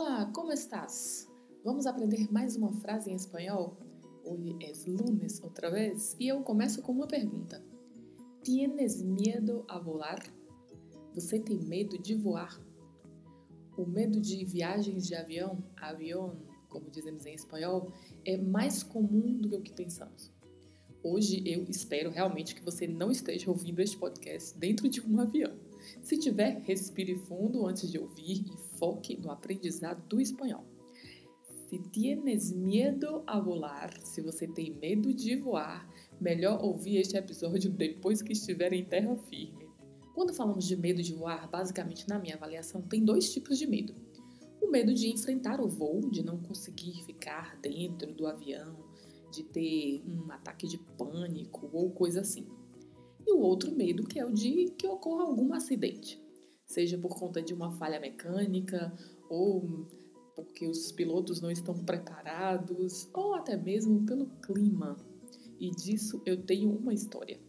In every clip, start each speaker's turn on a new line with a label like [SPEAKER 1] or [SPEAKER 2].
[SPEAKER 1] Olá, como estás? Vamos aprender mais uma frase em espanhol? Hoje é lunes outra vez e eu começo com uma pergunta. Tienes miedo a volar? Você tem medo de voar? O medo de viagens de avião, avião, como dizemos em espanhol, é mais comum do que o que pensamos. Hoje eu espero realmente que você não esteja ouvindo este podcast dentro de um avião. Se tiver, respire fundo antes de ouvir e foque no aprendizado do espanhol. Se tienes miedo a volar, se você tem medo de voar, melhor ouvir este episódio depois que estiver em terra firme. Quando falamos de medo de voar, basicamente na minha avaliação, tem dois tipos de medo. O medo de enfrentar o voo, de não conseguir ficar dentro do avião, de ter um ataque de pânico ou coisa assim. E o outro medo que é o de que ocorra algum acidente, seja por conta de uma falha mecânica ou porque os pilotos não estão preparados ou até mesmo pelo clima. E disso eu tenho uma história.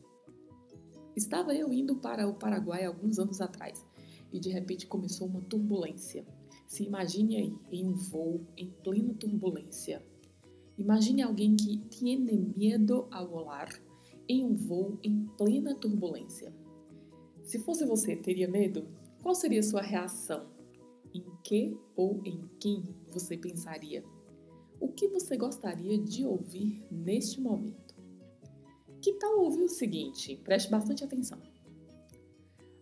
[SPEAKER 1] Estava eu indo para o Paraguai alguns anos atrás e de repente começou uma turbulência. Se imagine aí, em um voo, em plena turbulência, Imagine alguém que tiene medo a volar em um voo em plena turbulência. Se fosse você, teria medo? Qual seria sua reação? Em que ou em quem você pensaria? O que você gostaria de ouvir neste momento? Que tal ouvir o seguinte? Preste bastante atenção.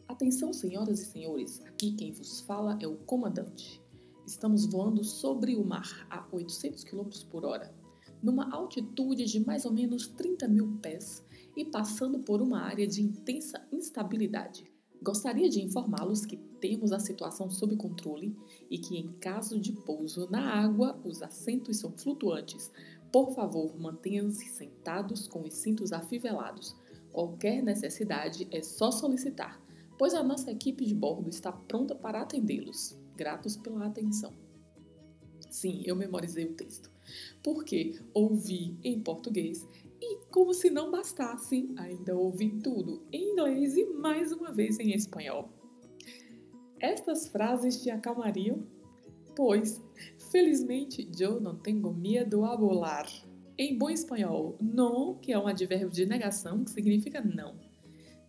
[SPEAKER 1] Atenção, senhoras e senhores, aqui quem vos fala é o comandante. Estamos voando sobre o mar a 800 km por hora numa altitude de mais ou menos 30 mil pés e passando por uma área de intensa instabilidade. Gostaria de informá-los que temos a situação sob controle e que, em caso de pouso na água, os assentos são flutuantes. Por favor, mantenham-se sentados com os cintos afivelados. Qualquer necessidade é só solicitar, pois a nossa equipe de bordo está pronta para atendê-los. Gratos pela atenção. Sim, eu memorizei o texto porque ouvi em português e, como se não bastasse, ainda ouvi tudo em inglês e mais uma vez em espanhol. Estas frases te acalmariam? Pois, felizmente, eu não tenho medo a volar. Em bom espanhol, não, que é um advérbio de negação, que significa não.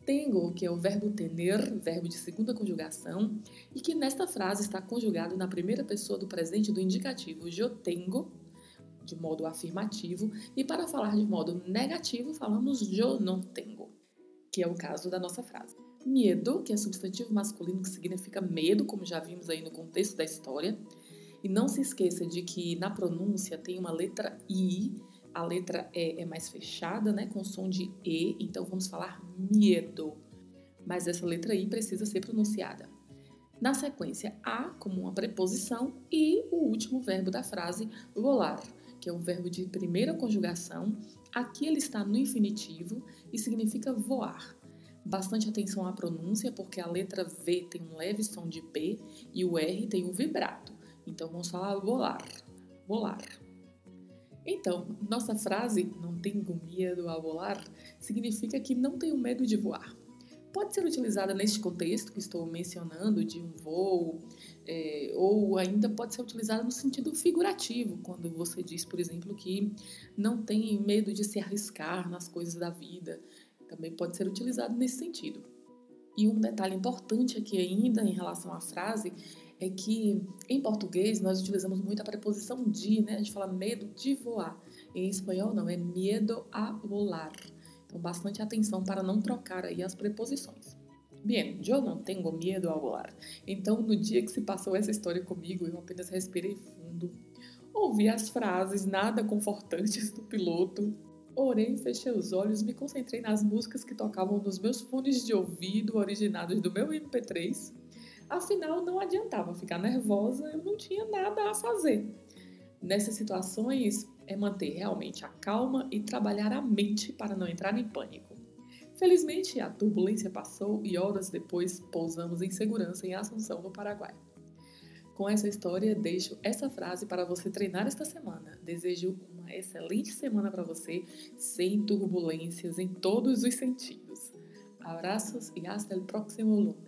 [SPEAKER 1] Tengo, que é o verbo tener, verbo de segunda conjugação, e que nesta frase está conjugado na primeira pessoa do presente do indicativo eu tenho, de modo afirmativo, e para falar de modo negativo, falamos eu não tenho, que é o caso da nossa frase. Medo, que é substantivo masculino que significa medo, como já vimos aí no contexto da história. E não se esqueça de que na pronúncia tem uma letra I, a letra E é mais fechada, né, com som de E, então vamos falar medo. Mas essa letra I precisa ser pronunciada. Na sequência, a como uma preposição e o último verbo da frase, volar que é um verbo de primeira conjugação. Aqui ele está no infinitivo e significa voar. Bastante atenção à pronúncia, porque a letra V tem um leve som de P e o R tem um vibrato. Então vamos falar volar, volar. Então, nossa frase não tenho medo a volar significa que não tenho medo de voar pode ser utilizada neste contexto que estou mencionando, de um voo, é, ou ainda pode ser utilizada no sentido figurativo, quando você diz, por exemplo, que não tem medo de se arriscar nas coisas da vida. Também pode ser utilizado nesse sentido. E um detalhe importante aqui ainda em relação à frase é que em português nós utilizamos muito a preposição de, né? A gente fala medo de voar. Em espanhol não, é medo a volar. Então, bastante atenção para não trocar aí as preposições. Bien, eu não tenho medo a voar. Então, no dia que se passou essa história comigo, eu apenas respirei fundo, ouvi as frases nada confortantes do piloto, Orei, fechei os olhos, me concentrei nas músicas que tocavam nos meus fones de ouvido originados do meu MP3. Afinal, não adiantava ficar nervosa, eu não tinha nada a fazer. Nessas situações, é manter realmente a calma e trabalhar a mente para não entrar em pânico. Felizmente, a turbulência passou e horas depois pousamos em segurança em Assunção, no Paraguai. Com essa história, deixo essa frase para você treinar esta semana. Desejo uma excelente semana para você, sem turbulências em todos os sentidos. Abraços e hasta el próximo lunes.